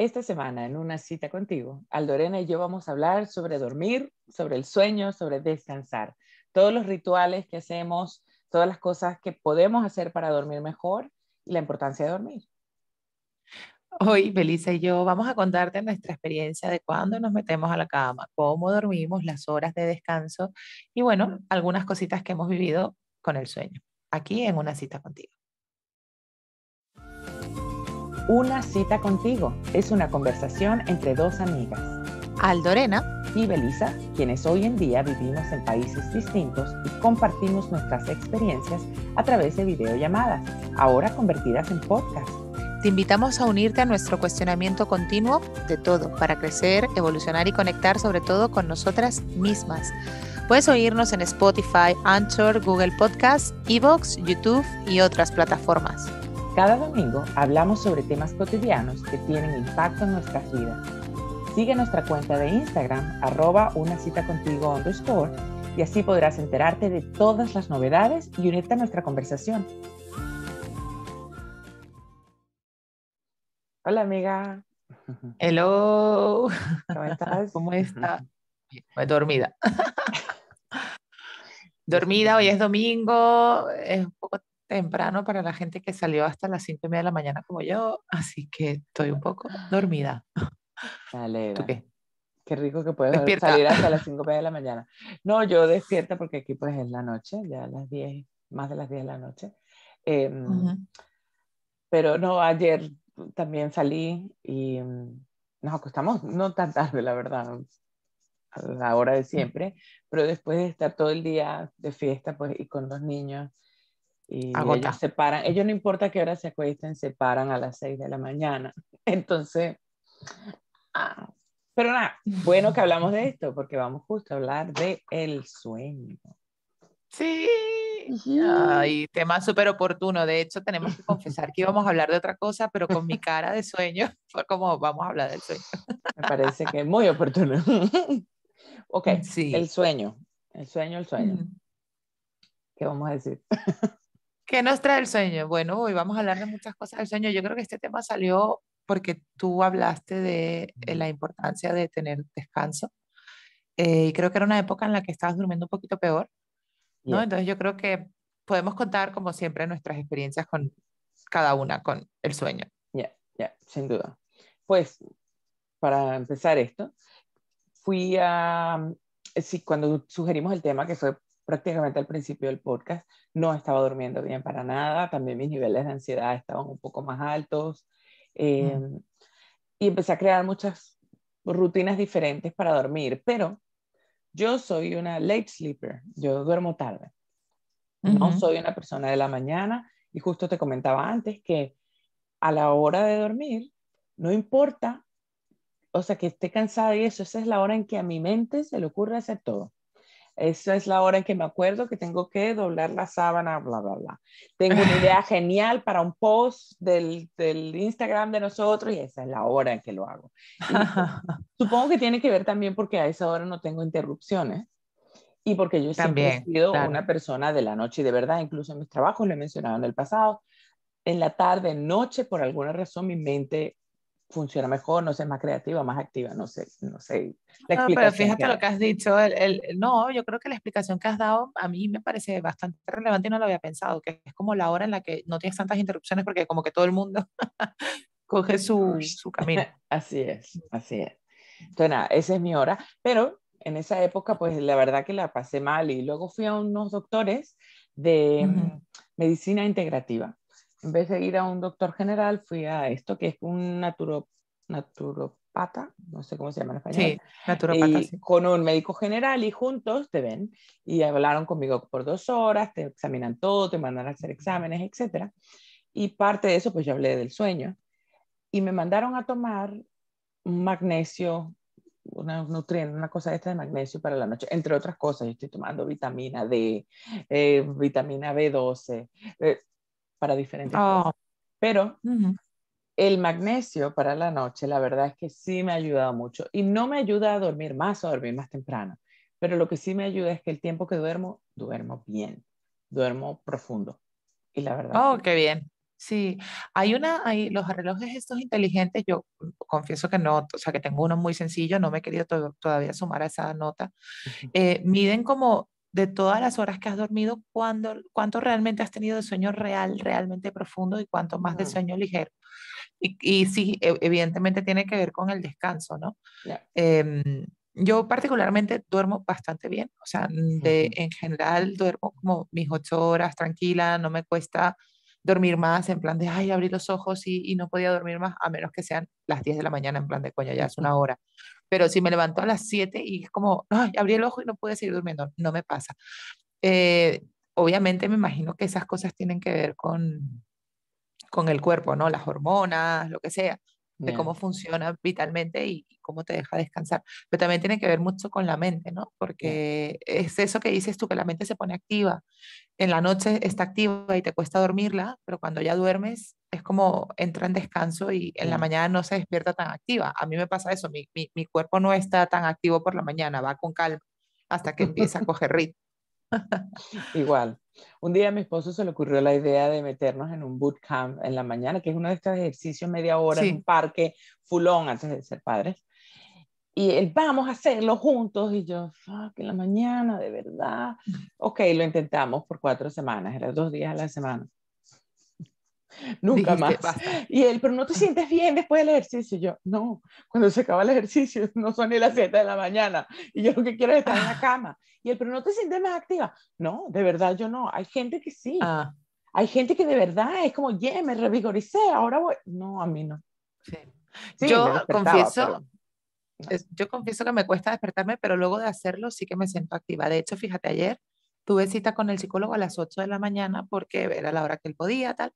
Esta semana, en una cita contigo, Aldorena y yo vamos a hablar sobre dormir, sobre el sueño, sobre descansar. Todos los rituales que hacemos, todas las cosas que podemos hacer para dormir mejor y la importancia de dormir. Hoy, Belisa y yo vamos a contarte nuestra experiencia de cuándo nos metemos a la cama, cómo dormimos, las horas de descanso y bueno, algunas cositas que hemos vivido con el sueño, aquí en una cita contigo. Una cita contigo es una conversación entre dos amigas. Aldorena y Belisa, quienes hoy en día vivimos en países distintos y compartimos nuestras experiencias a través de videollamadas, ahora convertidas en podcast. Te invitamos a unirte a nuestro cuestionamiento continuo de todo para crecer, evolucionar y conectar sobre todo con nosotras mismas. Puedes oírnos en Spotify, Anchor, Google Podcasts, Evox, YouTube y otras plataformas. Cada domingo hablamos sobre temas cotidianos que tienen impacto en nuestras vidas. Sigue nuestra cuenta de Instagram, arroba una cita contigo underscore, y así podrás enterarte de todas las novedades y unirte a nuestra conversación. Hola amiga. Hello. ¿Cómo estás? ¿Cómo estás? Dormida. Dormida, hoy es domingo, es un poco temprano para la gente que salió hasta las cinco y media de la mañana como yo, así que estoy un poco dormida. Dale. ¿Tú qué? Qué rico que puedes salir hasta las cinco y media de la mañana. No, yo despierta porque aquí pues es la noche, ya las 10, más de las 10 de la noche. Em, pero no, ayer también salí y mm, nos acostamos no tan tarde, la verdad, a la hora de siempre, pero después de estar todo el día de fiesta pues y con los niños y ellos se paran, ellos no importa qué hora se acuesten, se paran a las 6 de la mañana. Entonces, ah, pero nada, bueno que hablamos de esto, porque vamos justo a hablar de el sueño. Sí, Ay, tema súper oportuno. De hecho, tenemos que confesar que íbamos a hablar de otra cosa, pero con mi cara de sueño fue como vamos a hablar del sueño. Me parece que es muy oportuno. ok, sí. el sueño, el sueño, el sueño. ¿Qué vamos a decir? ¿Qué nos trae el sueño? Bueno, hoy vamos a hablar de muchas cosas del sueño. Yo creo que este tema salió porque tú hablaste de eh, la importancia de tener descanso. Eh, y creo que era una época en la que estabas durmiendo un poquito peor, ¿no? Entonces yo creo que podemos contar, como siempre, nuestras experiencias con cada una, con el sueño. Ya, ya, sin duda. Pues, para empezar esto, fui a, sí, cuando sugerimos el tema, que fue prácticamente al principio del podcast, no estaba durmiendo bien para nada, también mis niveles de ansiedad estaban un poco más altos eh, y empecé a crear muchas rutinas diferentes para dormir, pero yo soy una late sleeper, yo duermo tarde, no soy una persona de la mañana y justo te comentaba antes que a la hora de dormir, no importa, o sea, que esté cansada y eso, esa es la hora en que a mi mente se le ocurre hacer todo. Esa es la hora en que me acuerdo que tengo que doblar la sábana, bla, bla, bla. Tengo una idea genial para un post del, del Instagram de nosotros y esa es la hora en que lo hago. supongo que tiene que ver también porque a esa hora no tengo interrupciones y porque yo siempre he sido una persona de la noche y de verdad, incluso en mis trabajos, lo he mencionado en el pasado, en la tarde, noche, por alguna razón mi mente funciona mejor, no sé, más creativa, más activa, no sé, no sé. no, pero fíjate lo que has dicho, el, no, yo creo que la explicación que has dado a mí me parece bastante relevante y no lo había pensado, que es como la hora en la que no tienes tantas interrupciones porque como que todo el mundo coge su, su camino. así es, así es. Entonces, nada, esa es mi hora, pero en esa época, pues la verdad que la pasé mal y luego fui a unos doctores de medicina integrativa en vez de ir a un doctor general, fui a esto, que es un naturo, naturopata, no sé cómo se llama en español. Sí, naturopata. sí. Con un médico general y juntos te ven y hablaron conmigo por dos horas, te examinan todo, te mandan a hacer exámenes, etc. Y parte de eso, pues yo hablé del sueño. Y me mandaron a tomar magnesio, una nutriente, una cosa esta de magnesio para la noche, entre otras cosas. Yo estoy tomando vitamina D, eh, vitamina B12, para diferentes cosas. Oh. Pero el magnesio para la noche, la verdad es que sí me ha ayudado mucho. Y no me ayuda a dormir más o a dormir más temprano. Pero lo que sí me ayuda es que el tiempo que duermo, duermo bien. Duermo profundo. Y la verdad. Oh, qué bien. Sí, hay una, hay los relojes estos inteligentes, yo confieso que no, o sea, que tengo uno muy sencillo, no me he querido todavía sumar a esa nota. Eh, miden como de todas las horas que has dormido, cuándo, cuánto realmente has tenido de sueño real, realmente profundo y cuánto más de sueño ligero. Y, y sí, e, evidentemente tiene que ver con el descanso, ¿no? Em, yo particularmente duermo bastante bien, o sea, de, en general duermo como mis ocho horas tranquila, no me cuesta dormir más, en plan de, ay, abrí los ojos y, y, no podía dormir más, a menos que sean las 10 de la mañana, en plan de, coño, ya es una hora. Pero si me levanto a las 7 y es como, ay, abrí el ojo y no pude seguir durmiendo, no me pasa. Eh, obviamente me imagino que esas cosas tienen que ver con, con el cuerpo, ¿no? Las hormonas, lo que sea de cómo funciona vitalmente y, cómo te deja descansar. Pero también tiene que ver mucho con la mente, ¿no? Porque es eso que dices tú, que la mente se pone activa. En la noche está activa y te cuesta dormirla, pero cuando ya duermes es como entra en descanso y en la mañana no se despierta tan activa. A mí me pasa eso, mi, mi, mi cuerpo no está tan activo por la mañana, va con calma hasta que empieza a coger ritmo. Igual. Un día a mi esposo se le ocurrió la idea de meternos en un bootcamp en la mañana, que es uno de estos ejercicios media hora en un parque fulón antes de ser padres. Y él, vamos a hacerlo juntos. Y yo, fuck, en la mañana, de verdad. Ok, lo intentamos por cuatro semanas, eran dos días a la semana. Nunca más. Y él, pero no te sientes bien después del ejercicio. Y yo, no, cuando se acaba el ejercicio no son ni las 7 de la mañana y yo lo que quiero es estar en la cama. Y él, pero no te sientes más activa. No, de verdad yo no. Hay gente que sí. Ah. Hay gente que de verdad es como, yeah, me revigoricé, ahora voy. No, a mí no. Sí. yo confieso. Yo confieso que me cuesta despertarme, pero luego de hacerlo sí que me siento activa. De hecho, fíjate, ayer tuve cita con el psicólogo a las 8 de la mañana porque era la hora que él podía, tal.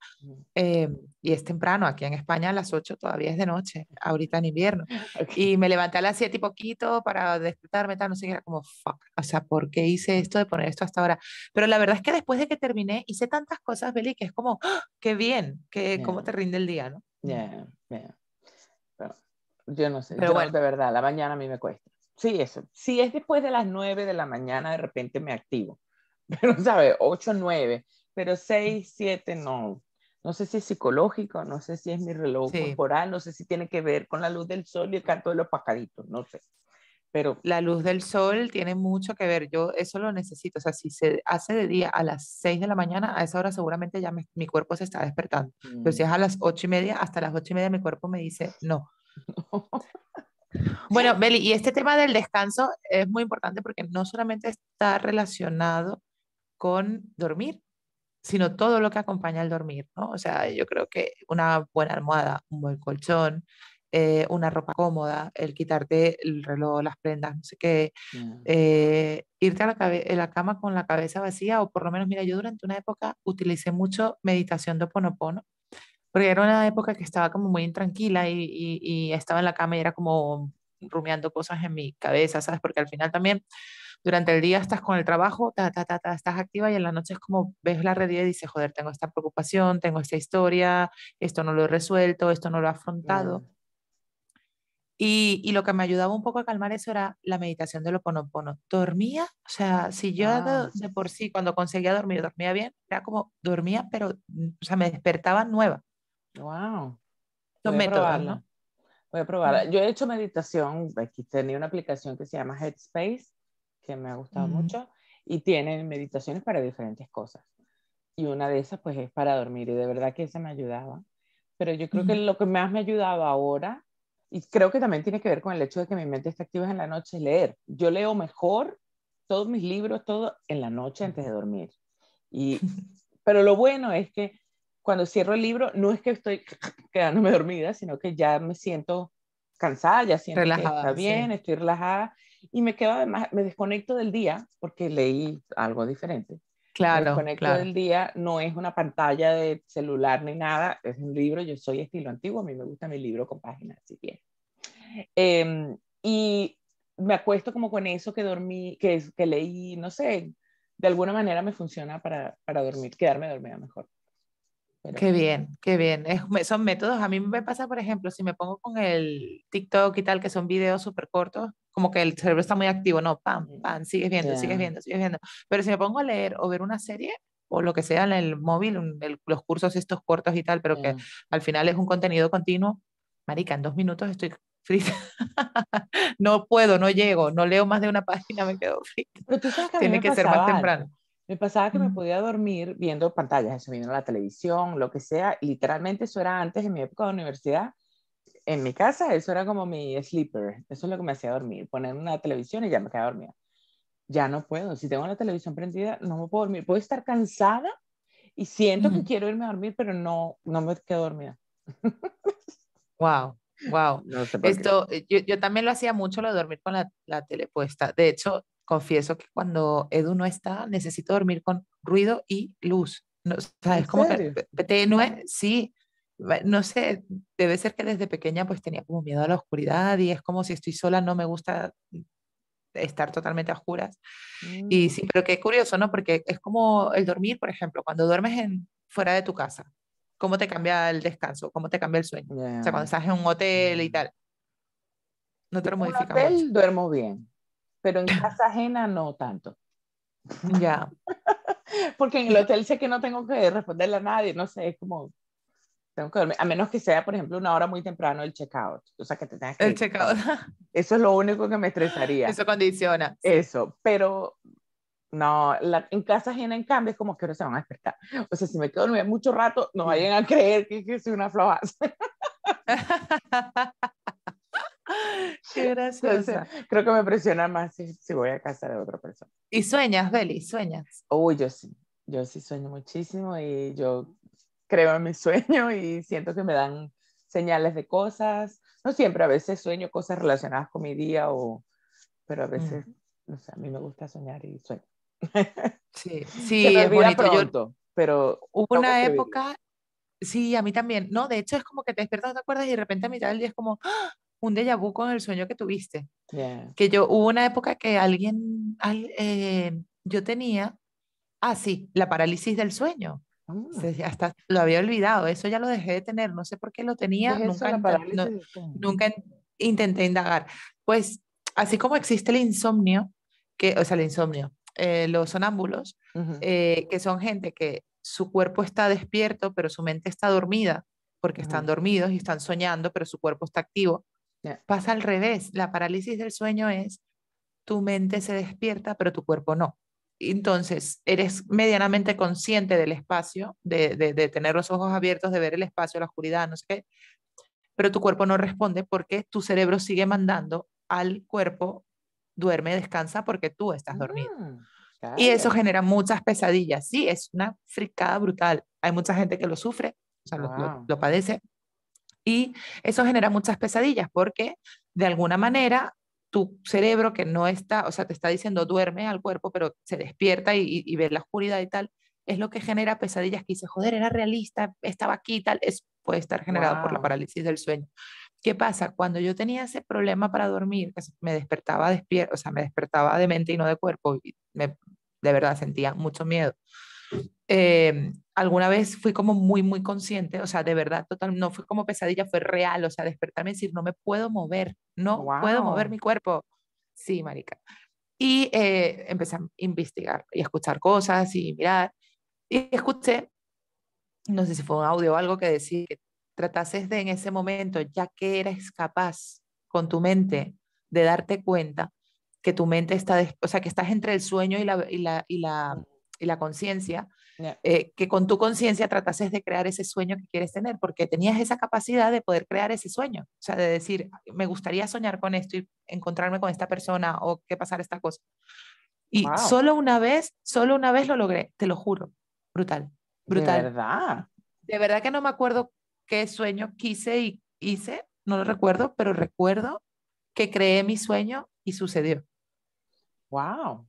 Eh, y es temprano, aquí en España a las 8 todavía es de noche, ahorita en invierno. Y me levanté a las 7 y poquito para despertarme, tal, no sé, era como, fuck, o sea, ¿por qué hice esto de poner esto hasta ahora? Pero la verdad es que después de que terminé, hice tantas cosas, Beli, que es como, ¡ah! qué bien, que, cómo te rinde el día, ¿no? Yeah, yeah. yo no sé, Pero bueno. de verdad, la mañana a mí me cuesta. Sí, eso. Si es después de las 9 de la mañana, de repente me activo pero sabe, 8, 9, pero 6, 7 no. No sé si es psicológico, no sé si es mi reloj corporal, no sé si tiene que ver con la luz del sol y el canto de los pajaritos, no sé. Pero la luz del sol tiene mucho que ver, yo eso lo necesito, o sea, si se hace de día a las 6 de la mañana, a esa hora seguramente ya mi cuerpo se está despertando, pero si es a las 8 y media, hasta las 8 y media mi cuerpo me dice no. Bueno, Beli, y este tema del descanso es muy importante porque no solamente está relacionado con dormir, sino todo lo que acompaña al dormir, ¿no? O sea, yo creo que una buena almohada, un buen colchón, eh, una ropa cómoda, el quitarte el reloj, las prendas, no sé qué, eh, irte a la, la, cama con la cabeza vacía, o por lo menos, mira, yo durante una época utilicé mucho meditación de Ponopono, porque era una época que estaba como muy intranquila y, y, y estaba en la cama y era como rumiando cosas en mi cabeza, ¿sabes? Porque al final también durante el día estás con el trabajo, ta, ta, ta, estás activa y en la noche es como ves la realidad y dices, joder, tengo esta preocupación, tengo esta historia, esto no lo he resuelto, esto no lo he afrontado. Y, y, lo que me ayudaba un poco a calmar eso era la meditación de lo ponopono. Dormía, o sea, si yo de, por sí, cuando conseguía dormir, dormía bien, era como dormía, pero, mm, o sea, me despertaba nueva. Wow. Voy a probarla. Voy a probarla. Yo he hecho meditación, aquí tenía una aplicación que se llama Headspace, que me ha gustado mucho y tienen meditaciones para diferentes cosas. Y una de esas pues es para dormir y de verdad que esa me ayudaba. Pero yo creo que lo que más me ha ayudado ahora, y creo que también tiene que ver con el hecho de que mi mente está activa en la noche, es leer. Yo leo mejor todos mis libros, todo en la noche antes de dormir. Y, pero lo bueno es que cuando cierro el libro, no es que estoy quedándome dormida, sino que ya me siento cansada, ya siento relajada, que está bien, estoy relajada y me quedo además, me desconecto del día porque leí algo diferente. Claro. Me desconecto del día, no es una pantalla de celular ni nada, es un libro, yo soy estilo antiguo, a mí me gusta mi libro con páginas así bien. Em, y me acuesto como con eso que dormí, que, que leí, no sé, de alguna manera me funciona para, para dormir, quedarme dormida mejor. Qué bien, qué bien. Es, son métodos. A mí me pasa, por ejemplo, si me pongo con el TikTok y tal, que son videos súper cortos, como que el cerebro está muy activo, no, pam, pam, sigues viendo, sigues viendo, sigues viendo. Pero si me pongo a leer o ver una serie, o lo que sea en el móvil, los cursos estos cortos y tal, pero que al final es un contenido continuo, marica, en dos minutos estoy frita. no puedo, no llego, no leo más de una página, me quedo frita. Tiene que ser más temprano. Me pasaba que me podía dormir viendo pantallas, eso, viendo la televisión, lo que sea. Literalmente eso era antes en mi época de universidad. En mi casa eso era como mi sleeper. Eso es lo que me hacía dormir. Poner una televisión y ya me quedaba dormida. Ya no puedo. Si tengo la televisión prendida, no me puedo dormir. Puedo estar cansada y siento que quiero irme a dormir, pero no, no me quedo dormida. wow. Wow. Esto, eh, yo, yo, también lo hacía mucho lo de dormir con la, la tele puesta. De hecho, confieso que cuando Edu no está, necesito dormir con ruido y luz. No, ¿Sabes? Como que tenue, sí. No sé, debe ser que desde pequeña pues tenía como miedo a la oscuridad y es como si estoy sola, no me gusta estar totalmente a oscuras. Y sí, mm. pero qué curioso, ¿no? Porque es como el dormir, por ejemplo, cuando duermes en, fuera de tu casa, ¿cómo te cambia el descanso? ¿Cómo te cambia el sueño? O sea, cuando estás en un hotel y mm. tal. No te lo modifica. En hotel duermo bien, pero en casa ajena no tanto. Ya. Porque en el hotel sé que no tengo que responderle a nadie, no sé, es como tengo que dormir, a menos que sea, por ejemplo, una hora muy temprano el checkout, o sea, que te tengas que... El checkout. Eso es lo único que me estresaría. Eso condiciona. Eso, pero no, la, en casa ajena, en cambio, es como que ahora se van a despertar. O sea, si me quedo dormida mucho rato, no vayan a creer que, que soy una floja. Qué graciosa. creo que me presiona más si, si, voy a casa de otra persona. ¿Y sueñas, Beli? ¿Sueñas? Uy, yo sí. Yo sí sueño muchísimo y yo creo en mi sueño y siento que me dan señales de cosas. No siempre, a veces sueño cosas relacionadas con mi día o... Pero a veces, no sé, a mí me gusta soñar y sueño. Sí, sí, es bonito. pero hubo una época, sí, a mí también, no, de hecho es como que te despiertas, te acuerdas y de repente a mitad del día es como ¡ah! Un déjà vu con el sueño que tuviste. Que yo, hubo una época que alguien, eh, yo tenía, ah, sí, la parálisis del sueño. Mm. hasta lo había olvidado, eso ya lo dejé de tener, no sé por qué lo tenía, nunca, nunca intenté indagar. Pues así como existe el insomnio, que, o sea, el insomnio, eh, los sonámbulos, eh, que son gente que su cuerpo está despierto, pero su mente está dormida, porque están dormidos y están soñando, pero su cuerpo está activo. Pasa al revés, la parálisis del sueño es tu mente se despierta, pero tu cuerpo no. Entonces, eres medianamente consciente del espacio, de, de, tener los ojos abiertos, de ver el espacio, la oscuridad, no sé qué, pero tu cuerpo no responde porque tu cerebro sigue mandando al cuerpo duerme, descansa porque tú estás dormido. Mm, y eso genera muchas pesadillas. Sí, es una fricada brutal. Hay mucha gente que lo sufre, o sea, lo, lo, padece. Y eso genera muchas pesadillas porque de alguna manera tu cerebro que no está, o sea, te está diciendo duerme al cuerpo, pero se despierta y, y, ve la oscuridad y tal, es lo que genera pesadillas que dice, joder, era realista, estaba aquí y tal, es, puede estar generado por la parálisis del sueño. ¿Qué pasa? Cuando yo tenía ese problema para dormir, que me despertaba despierto, o sea, me despertaba de mente y no de cuerpo, y me, de verdad sentía mucho miedo. Eh, alguna vez fui como muy, muy consciente, o sea, de verdad, total, no fue como pesadilla, fue real, o sea, despertarme y decir, no me puedo mover, no puedo mover mi cuerpo. Sí, marica. Y eh, empecé a investigar y a escuchar cosas y mirar. Y escuché, no sé si fue un audio o algo que decía que tratases de en ese momento, ya que eres capaz con tu mente de darte cuenta que tu mente está, o sea, que estás entre el sueño y la, y la, y la, y la conciencia, eh, que con tu conciencia tratases de crear ese sueño que quieres tener, porque tenías esa capacidad de poder crear ese sueño, o sea, de decir, me gustaría soñar con esto y encontrarme con esta persona o que pasar esta cosa. Y solo una vez, solo una vez lo logré, te lo juro, brutal, brutal. De verdad. De verdad que no me acuerdo qué sueño quise y hice, no lo recuerdo, pero recuerdo que creé mi sueño y sucedió. Wow.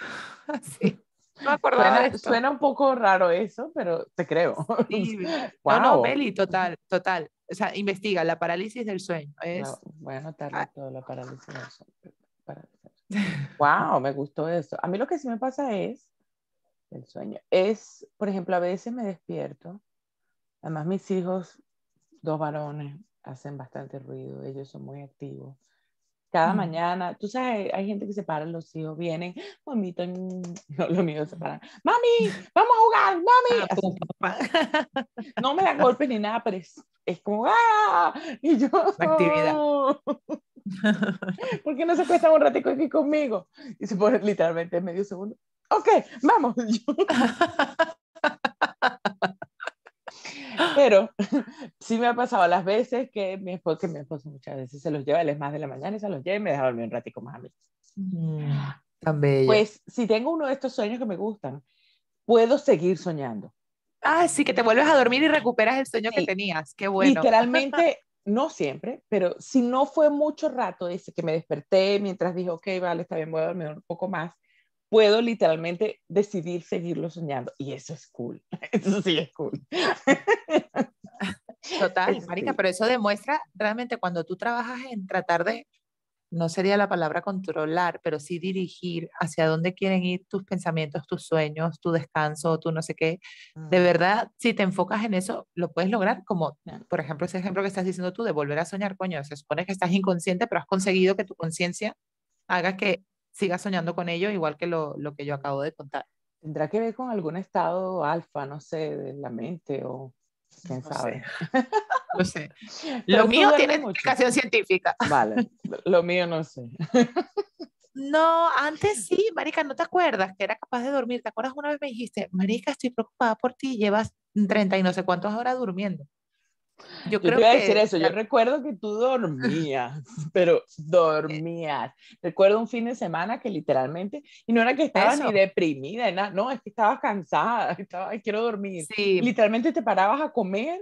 suena, suena, un poco raro eso, pero te creo. Sí. wow. No, no, Beli, total, total. O sea, investiga, la parálisis del sueño. Es... voy a anotar ah. todo, la parálisis del sueño. Wow, me gustó eso. A mí lo que sí me pasa es, el sueño, es, por ejemplo, a veces me despierto Además, mis hijos, dos varones, hacen bastante ruido, ellos son muy activos. Cada mañana, tú sabes, hay gente que se para, los hijos vienen, mamita, no, los míos se paran, mami, vamos a jugar, mami. no me da golpes ni nada, pero es, es como, ¡ah! Y yo, actividad. ¿Por qué no se cuesta un ratico aquí conmigo? Y se pone literalmente medio segundo. Ok, vamos. Pero sí me ha pasado las veces que mi esposo, que mi esposo muchas veces se los lleva, él es más de la mañana y se los lleva y me deja dormir un ratico más a mí. Mm, tan bello. Pues si tengo uno de estos sueños que me gustan, puedo seguir soñando. Ah, sí, que te vuelves a dormir y recuperas el sueño que tenías. Qué bueno. Literalmente, no siempre, pero si no fue mucho rato, dice que me desperté mientras dije, ok, vale, está bien, voy a dormir un poco más, puedo literalmente decidir seguirlo soñando. Y eso es cool. Eso sí es cool. Total, Marica, pero eso demuestra realmente cuando tú trabajas en tratar de, no sería la palabra controlar, pero sí dirigir hacia dónde quieren ir tus pensamientos, tus sueños, tu descanso, tu no sé qué. De mm. verdad, si te enfocas en eso, lo puedes lograr, como por ejemplo ese ejemplo que estás diciendo tú de volver a soñar, coño, se supone que estás inconsciente, pero has conseguido que tu conciencia haga que sigas soñando con ello, igual que lo, lo que yo acabo de contar. ¿Tendrá que ver con algún estado alfa, no sé, de la mente o quién sabe? No sé. Lo mío tiene explicación científica. Vale, lo mío no sé. No, antes sí, Marica, ¿no te acuerdas que era capaz de dormir? ¿Te acuerdas una vez me dijiste, Marica, estoy preocupada por ti, llevas 30 y no sé cuántas horas durmiendo? Yo, creo te iba a decir eso, yo recuerdo que tú dormías, pero dormías. Recuerdo un fin de semana que literalmente, y no era que estabas ni deprimida, nada, no, es que estabas cansada, estaba, quiero dormir. Sí. Literalmente te parabas a comer,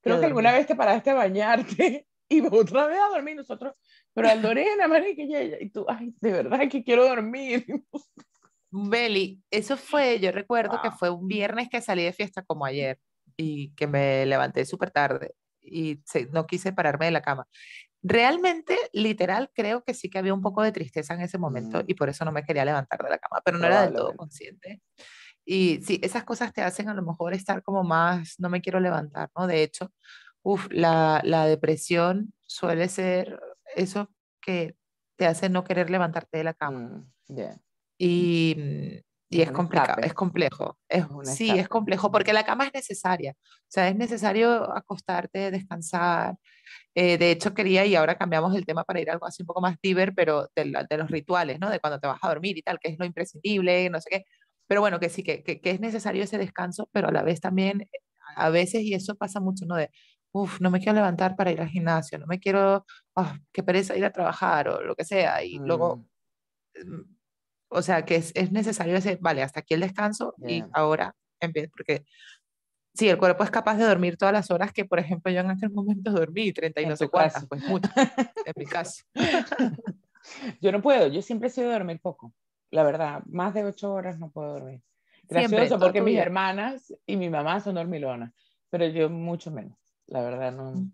creo que alguna vez te paraste a bañarte y otra vez a dormir nosotros, pero al Lorena, marica, y, y tú, ay, de verdad que quiero dormir. Beli, eso fue, yo recuerdo que fue un viernes que salí de fiesta como ayer y que me levanté súper tarde y no quise pararme de la cama. Realmente, literal, creo que sí que había un poco de tristeza en ese momento mm. y por eso no me quería levantar de la cama, pero no era del todo consciente. Y sí, esas cosas te hacen a lo mejor estar como más, no me quiero levantar, ¿no? De hecho, uf, la, la depresión suele ser eso que te hace no querer levantarte de la cama. Mm, y mm, y es complicado, es complejo. Es, sí, es complejo porque la cama es necesaria. O sea, es necesario acostarte, descansar. Eh, de hecho, quería, y ahora cambiamos el tema para ir a algo así un poco más diver, pero de, de, los rituales, ¿no? De cuando te vas a dormir y tal, que es lo imprescindible, no sé qué. Pero bueno, que sí, que, que, es necesario ese descanso, pero a la vez también, a veces, y eso pasa mucho, ¿no? De, uff, no me quiero levantar para ir al gimnasio, no me quiero, oh, qué pereza ir a trabajar o lo que sea. Y luego mm. Mm, o sea, que es, es necesario decir, vale, hasta aquí el descanso y ahora empiezo, porque sí, el cuerpo es capaz de dormir todas las horas que, por ejemplo, yo en aquel momento dormí 30 y no sé cuántas, pues mucho, en mi caso. Yo no puedo, yo siempre he sido de dormir poco, la verdad, más de 8 horas no puedo dormir. Gracioso porque mis hermanas y mi mamá son dormilonas, pero yo mucho menos, la verdad no. Mm.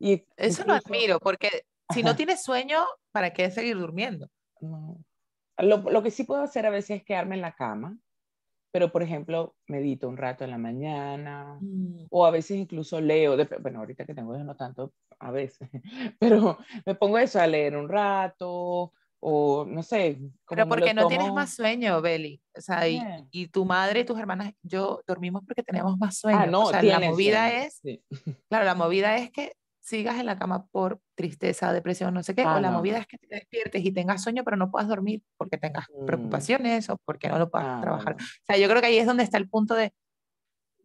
Y Eso lo admiro, porque si no tienes sueño, ¿para qué seguir durmiendo? No. Lo, lo, que sí puedo hacer a veces es quedarme en la cama, pero por ejemplo, medito un rato en la mañana mm. o a veces incluso leo, de, bueno, ahorita que tengo no tanto a veces, pero me pongo eso a leer un rato o no sé. Pero porque no tienes más sueño, Beli. O sea, y, y, tu madre y tus hermanas, yo dormimos porque teníamos más sueño. Ah, no, o sea, la movida es, claro, la movida es que sigas en la cama por tristeza, depresión, no sé qué, o la movida es que te despiertes y tengas sueño, pero no puedas dormir porque tengas mm. preocupaciones o porque no lo puedas trabajar. O sea, yo creo que ahí es donde está el punto de,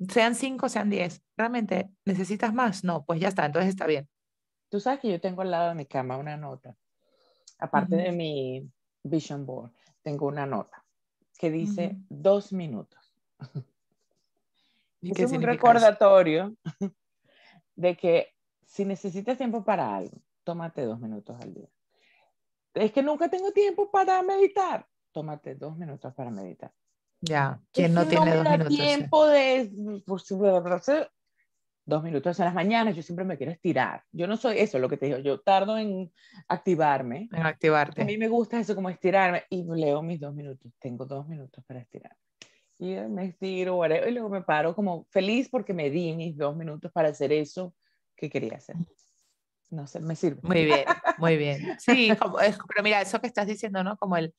sean cinco, sean diez, ¿realmente necesitas más? No, pues ya está, entonces está bien. Tú sabes que yo tengo al lado de mi cama una nota, aparte de mi vision board, tengo una nota que dice dos minutos. ¿Y es un recordatorio de que si necesitas tiempo para algo, tómate dos minutos al día. Es que nunca tengo tiempo para meditar. Tómate dos minutos para meditar. Ya, ¿quién no tiene dos minutos? tiempo de, por dos minutos en las mañanas, yo siempre me quiero estirar. Yo no soy eso, lo que te digo, yo tardo en activarme. En activarte. A mí me gusta eso como estirarme y leo mis dos minutos. Tengo dos minutos para estirar. Y me estiro, y luego me paro como feliz porque me di mis dos minutos para hacer eso que quería hacer. No sé, me sirve. Muy bien, muy bien. Sí, pero mira, eso que estás diciendo, ¿no? Como el...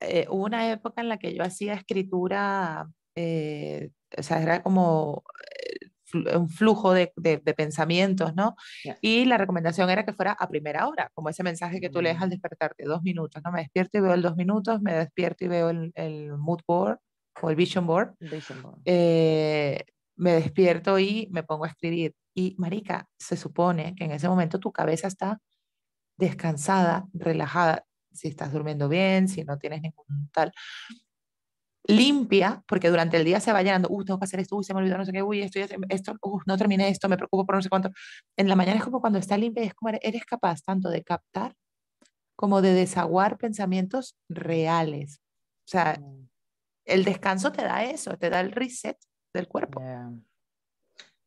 Eh, hubo una época en la que yo hacía escritura eh, o sea, era como un flujo de, de, pensamientos, ¿no? Y la recomendación era que fuera a primera hora, como ese mensaje que tú lees al mm. despertarte, dos minutos, ¿no? Me despierto y veo el dos minutos, me despierto y veo el, el mood board o el vision board. Eh, me despierto y me pongo a escribir. Y, Marica, se supone que en ese momento tu cabeza está descansada, relajada, si estás durmiendo bien, si no tienes ningún tal limpia, porque durante el día se va llenando, uh, tengo que hacer esto, uy, se me olvidó no sé qué, uy, esto, esto uh, no terminé esto, me preocupo por no sé cuánto. En la mañana es como cuando está limpia, es como eres capaz tanto de captar como de desaguar pensamientos reales. O sea, mm. el descanso te da eso, te da el reset del cuerpo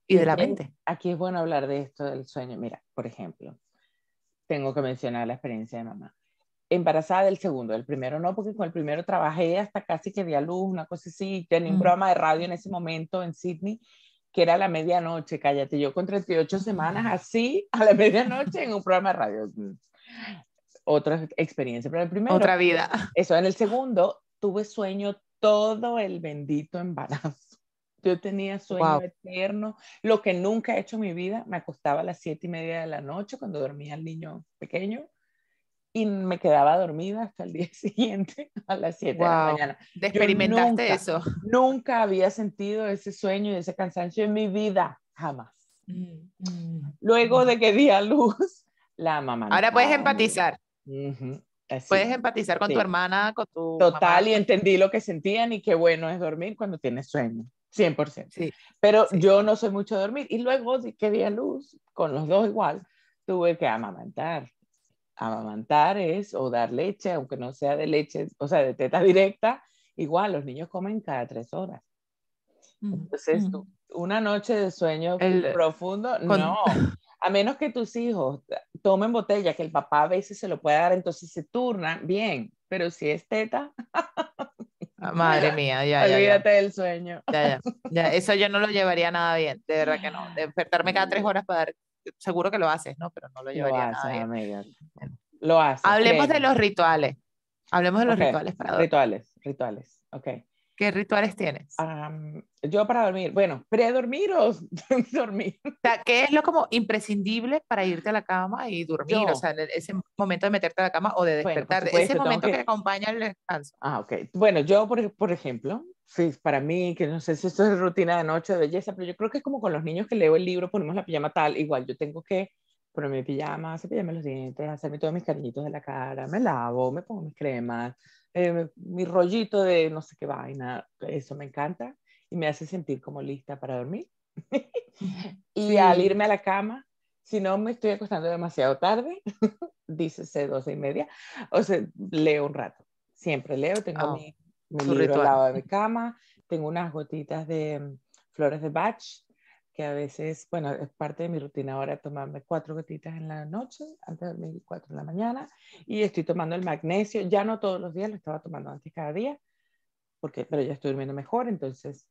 y de la mente. Aquí es bueno hablar de esto del sueño. Mira, por ejemplo, tengo que mencionar la experiencia de mamá embarazada del segundo, el primero no, porque con el primero trabajé hasta casi que di a luz, una cosa así, tenía un mm. programa de radio en ese momento en Sydney, que era la medianoche, cállate, yo con 38 semanas así, a la medianoche en un programa de radio. Otra experiencia, pero el primero... Otra vida. Eso, en el segundo tuve sueño todo el bendito embarazo. Yo tenía sueño eterno, lo que nunca he hecho en mi vida. Me acostaba a las siete y media de la noche cuando dormía el niño pequeño y me quedaba dormida hasta el día siguiente a las 7 de la mañana. experimentaste eso? Nunca había sentido ese sueño y ese cansancio en mi vida, jamás. Mm, mm, Luego mm. de que di a luz, la mamá. Ahora puedes empatizar. Puedes empatizar con tu hermana, con tu. Total, y entendí lo que sentían y qué bueno es dormir cuando tienes sueño. 100%. Sí, Pero yo no soy mucho de dormir. Y luego que di a luz, con los dos igual, tuve que amamantar amamantar es o dar leche, aunque no sea de leche, o sea, de teta directa, igual los niños comen cada tres horas. Entonces, una noche de sueño profundo, no. A menos que tus hijos tomen botella, que el papá a veces se lo puede dar, entonces se turna, bien. Pero si es teta. Ah, madre mía, ya, ya. Olvídate del sueño. Ya, ya, ya. Eso yo no lo llevaría nada bien, de verdad que no. Despertarme cada tres horas para dar seguro que lo haces, ¿no? Pero no lo llevaría lo nada Lo haces. Hablemos de los rituales. Hablemos de los rituales para dormir. Rituales, rituales, ok. ¿Qué rituales tienes? yo para dormir, bueno, pre-dormir o dormir. O sea, ¿qué es lo como imprescindible para irte a la cama y dormir? o sea, ese momento de meterte a la cama o de despertar, ese momento que... acompaña el descanso. Ah, ok. Bueno, yo, por, por ejemplo, sí, para mí, que no sé si esto es rutina de noche de belleza, pero yo creo que es como con los niños que leo el libro, ponemos la pijama tal, igual yo tengo que ponerme mi pijama, cepillarme los dientes, hacerme todos mis cariñitos de la cara, me lavo, me pongo mis cremas, eh, mi rollito de no sé qué vaina, eso me encanta y me hace sentir como lista para dormir. y al irme a la cama, si no me estoy acostando demasiado tarde, dícese doce y media, o sea, leo un rato. Siempre leo, tengo oh. mi mi libro al lado de mi cama, tengo unas gotitas de mm, flores de Bach, que a veces, bueno, es parte de mi rutina ahora tomarme cuatro gotitas en la noche, antes de dormir cuatro en la mañana, y estoy tomando el magnesio, ya no todos los días, lo estaba tomando antes cada día, porque, pero ya estoy durmiendo mejor, entonces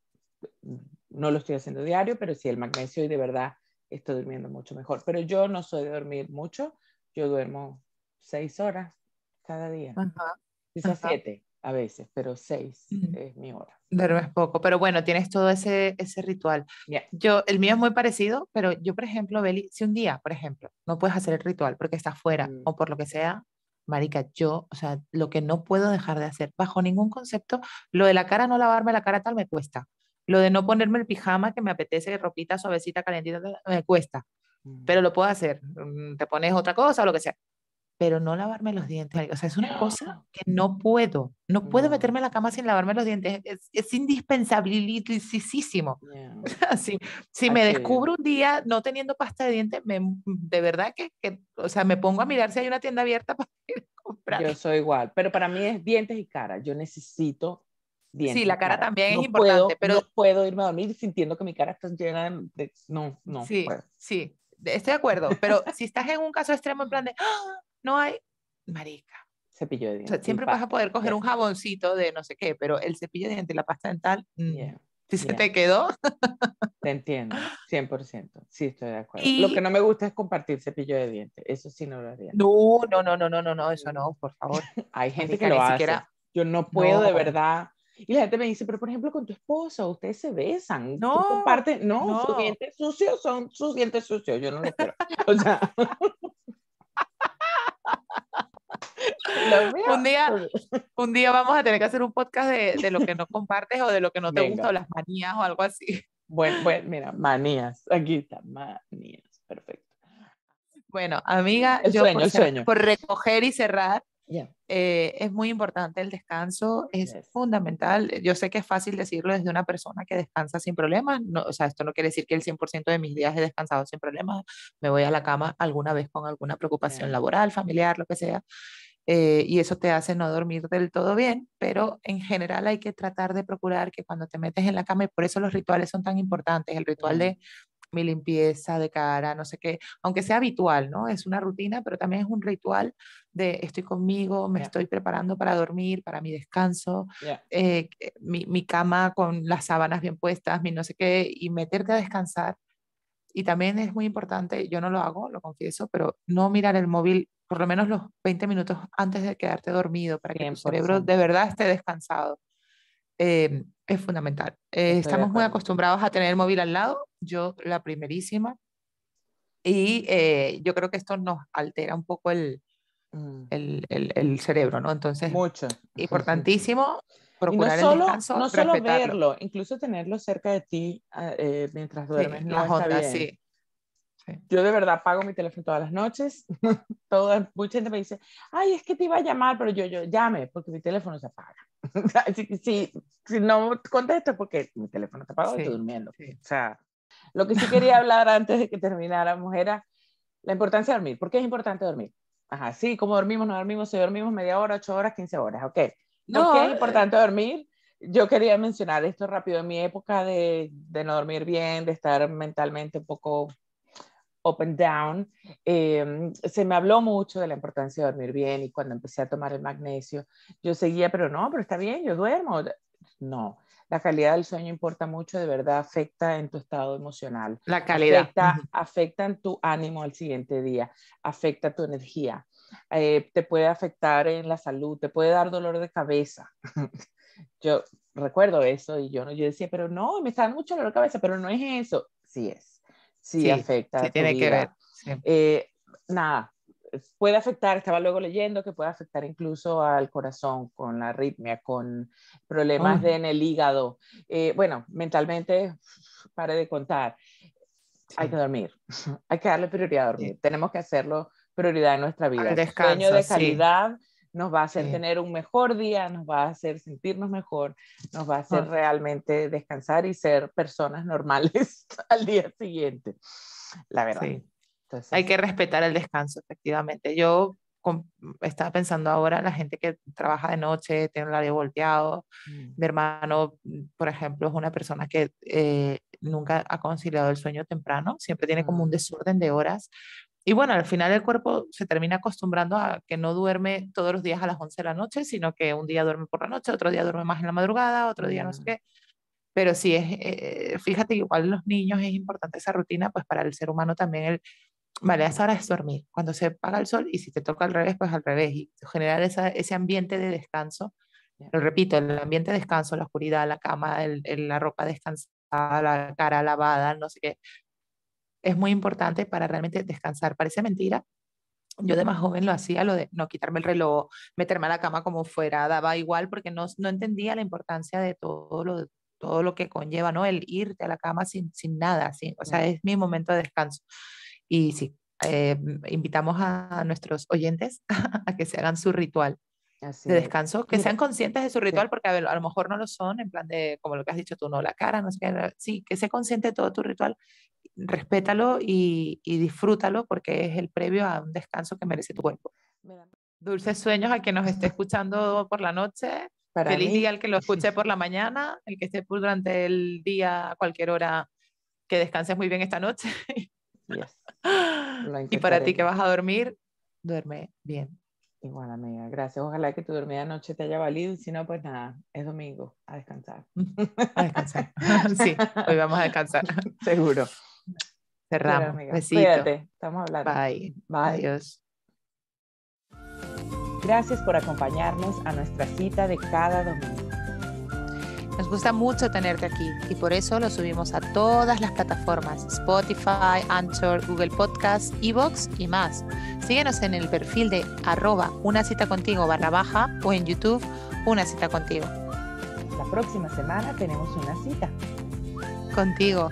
mm, no lo estoy haciendo diario, pero sí el magnesio y de verdad estoy durmiendo mucho mejor. Pero yo no soy de dormir mucho, yo duermo seis horas cada día, quizás siete a veces, pero seis es mi hora. Duermes poco, pero bueno, tienes todo ese, ese ritual. Yo, el mío es muy parecido, pero yo, por ejemplo, Beli, si un día, por ejemplo, no puedes hacer el ritual porque estás fuera mm. o por lo que sea, marica, yo, o sea, lo que no puedo dejar de hacer, bajo ningún concepto, lo de la cara, no lavarme la cara tal, me cuesta. Lo de no ponerme el pijama que me apetece, ropita suavecita, calentita, me cuesta. Mm. Pero lo puedo hacer. Mm, te pones otra cosa o lo que sea pero no lavarme los dientes. O sea, es una cosa que no puedo. No puedo meterme en la cama sin lavarme los dientes. Es, es indispensabilísimo. si me descubro un día no teniendo pasta de dientes, me, de verdad que, que, o sea, me pongo a mirar si hay una tienda abierta para ir a comprar. Yo soy igual, pero para mí es dientes y cara. Yo necesito dientes. Sí, la cara, también es importante, pero... No puedo irme a dormir sintiendo que mi cara está llena de... No, no. Sí, sí, estoy de acuerdo, pero si estás en un caso extremo en plan de, ¡Ah! No hay marica. Cepillo de dientes. siempre vas a poder coger un jaboncito de no sé qué, pero el cepillo de dientes y la pasta dental, mm, si se te quedó. Te entiendo, 100%. Sí, estoy de acuerdo. Lo que no me gusta es compartir cepillo de dientes. Eso sí no lo haría. No, no, no, no, no, no, eso no, por favor. Hay gente que lo hace. Yo no puedo de verdad. Y la gente me dice, pero por ejemplo con tu esposa, ustedes se besan, No, tú compartes, no, no. sus dientes sucios son sus dientes sucios, yo no lo quiero. O sea, Un día- Un día vamos a tener que hacer un podcast de, de lo que no compartes o de lo que no te Venga. gusta o las manías o algo así. Bueno, bueno, mira, manías, aquí está, manías, perfecto. Bueno, amiga, El yo sueño, por, el sueño. por recoger y cerrar, Eh, es muy importante el descanso, es Yes. fundamental. Yo sé que es fácil decirlo desde una persona que descansa sin problemas, no, o sea, esto no quiere decir que el 100% de mis días he descansado sin problemas, me voy a la cama alguna vez con alguna preocupación Yeah. laboral, familiar, lo que sea, eh, y eso te hace no dormir del todo bien, pero en general hay que tratar de procurar que cuando te metes en la cama, y por eso los rituales son tan importantes, el ritual de mi limpieza de cara, no sé qué, aunque sea habitual, ¿no? Es una rutina, pero también es un ritual de estoy conmigo, me Yeah. estoy preparando para dormir, para mi descanso, eh, que- mi, mi cama con las sábanas bien puestas, mi no sé qué, y meterte a descansar. Y también es muy importante, yo no lo hago, lo confieso, pero no mirar el móvil por lo menos los 20 minutos antes de quedarte dormido para que tu cerebro 100%. de verdad esté descansado. Eh, es fundamental. Eh, estamos muy acostumbrados a tener el móvil al lado, yo la primerísima, y eh, yo creo que esto nos altera un poco el, Mm, el, el- el cerebro, ¿no? Entonces, Mucho. importantísimo Y no procurar solo, el descanso, no solo respetarlo. verlo, incluso tenerlo cerca de ti ah, eh, mientras Sí, duermes. no las está ondas, bien. sí. Yo de verdad apago mi teléfono todas las noches. Toda, mucha gente me dice, ay, es que te iba a llamar, pero yo, yo llame, porque mi teléfono se apaga. Que si, si no contesto es porque mi teléfono se apagó y Sí, estoy durmiendo. sí. O sea, lo que sí quería hablar antes de que termináramos era la importancia de dormir. ¿Por qué es importante dormir? Ajá, sí, ¿cómo dormimos? No dormimos, si dormimos media hora, ocho horas, quince horas, ok. ¿Por No, qué eh, es importante dormir? Yo quería mencionar esto rápido. En mi época de, de no dormir bien, de estar mentalmente un poco up and down, eh, se me habló mucho de la importancia de dormir bien y cuando empecé a tomar el magnesio, yo seguía, pero no, pero está bien, yo duermo. No, la calidad del sueño importa mucho, de verdad afecta en tu estado emocional, La calidad. afecta, ujú. afecta en tu ánimo al siguiente día, afecta tu energía, eh, te puede afectar en la salud, te puede dar dolor de cabeza. yo recuerdo eso y yo, yo decía, pero no, me está dando mucho dolor de cabeza, pero no es eso. Sí es, sí, Sí, afecta. Sí, tu tiene que vida. ver. sí. Eh, nada, puede afectar, estaba luego leyendo que puede afectar incluso al corazón con la arritmia, con problemas de, en el hígado. Eh, bueno, mentalmente, pare de contar, hay que Sí. dormir, hay que darle prioridad a dormir, tenemos que hacerlo prioridad en nuestra vida. El Sueño descanso, de sí. calidad nos va a hacer Sí. tener un mejor día, nos va a hacer sentirnos mejor, nos va a hacer realmente descansar y ser personas normales al día siguiente. La verdad. Sí. Entonces, Hay que respetar el descanso, efectivamente. Yo com- estaba pensando ahora la gente que trabaja de noche, tiene un horario volteado. mm, Mi hermano, mm, por ejemplo, es una persona que eh, nunca ha conciliado el sueño temprano, siempre tiene como un Mm. desorden de horas. Y bueno, al final el cuerpo se termina acostumbrando a que no duerme todos los días a las 11 de la noche, sino que un día duerme por la noche, otro día duerme más en la madrugada, otro día no sé Mm. qué. Pero sí, es, eh, fíjate, igual los niños es importante esa rutina, pues para el ser humano también el, vale, a esa hora es dormir, cuando se apaga el sol y si te toca al revés, pues al revés, y generar esa, ese ambiente de descanso. Lo repito, el ambiente de descanso, la oscuridad, la cama, el- el- la ropa descansada, la cara lavada, no sé qué, es muy importante para realmente descansar. Parece mentira. Yo de más joven lo hacía, lo de no quitarme el reloj, meterme a la cama como fuera, daba igual porque no, no entendía la importancia de todo lo, todo lo que conlleva, ¿no? El irte a la cama sin, sin nada, sin, o sea, es mi momento de descanso. Y sí, eh, invitamos a nuestros oyentes a que se hagan su ritual así de es. descanso, que Mira, sean conscientes de su ritual, porque a, ver, a lo mejor no lo son, en plan de, como lo que has dicho tú, no, la cara, no sé qué, sí, que sé consciente de todo tu ritual, respétalo y, y disfrútalo porque es el previo a un descanso que merece tu cuerpo. mira, Dulces sueños a quien nos esté escuchando por la noche, para feliz mí, día al que lo escuche por la mañana, el que esté durante el día a cualquier hora, que descanses muy bien esta noche. yes, y para ti que vas a dormir, duerme bien. Igual, amiga, gracias. Ojalá que tu dormida anoche te haya valido. y Si no, pues nada, es domingo, a descansar. A descansar. sí, hoy vamos a descansar. Seguro. Cerramos. Besito. Cuídate, estamos hablando. Bye. Bye. Adiós. Gracias por acompañarnos a nuestra cita de cada domingo. Nos gusta mucho tenerte aquí y por eso lo subimos a todas las plataformas, Spotify, Anchor, Google Podcast, Evox y más. Síguenos en el perfil de arroba una cita contigo barra baja o en YouTube una cita contigo. La próxima semana tenemos una cita. Contigo.